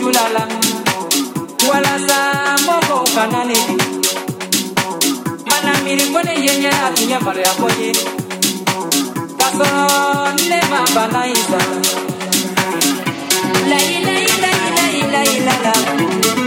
kulala wala saa moko ufanani mana milikone yenye lai lai lai lai lailailailailailalala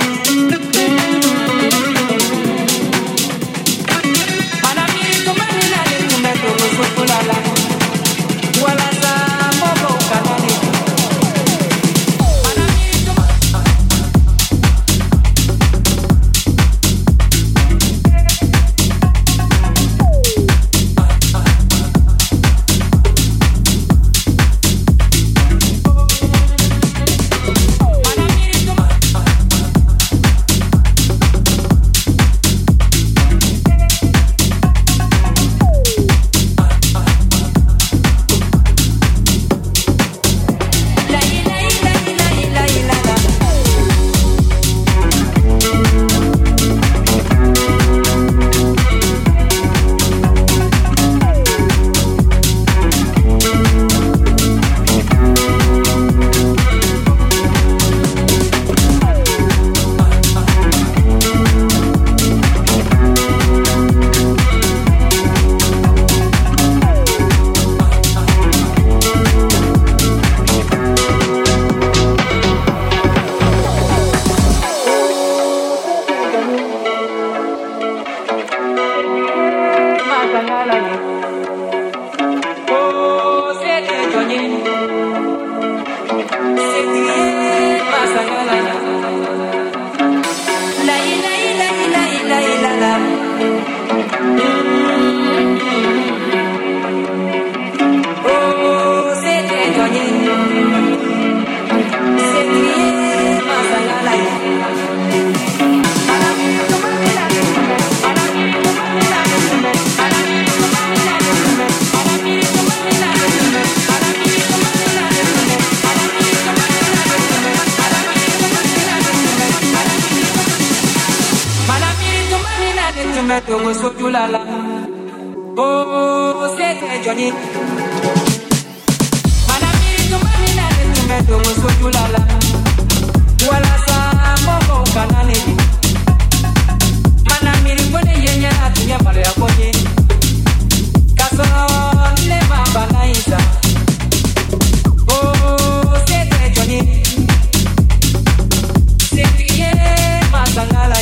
pé owó sójú lálá bó ṣe tẹjọ ni. màdàmí tó owó sójú lálá wọ́n lásán mọ́kọ̀ ọ̀gbà náà nìyí. màdàmí ìrìnkọ́lẹ̀ yẹn yẹn láti yẹn bàrẹ̀ ṣètìyẹ́ màtàngálà.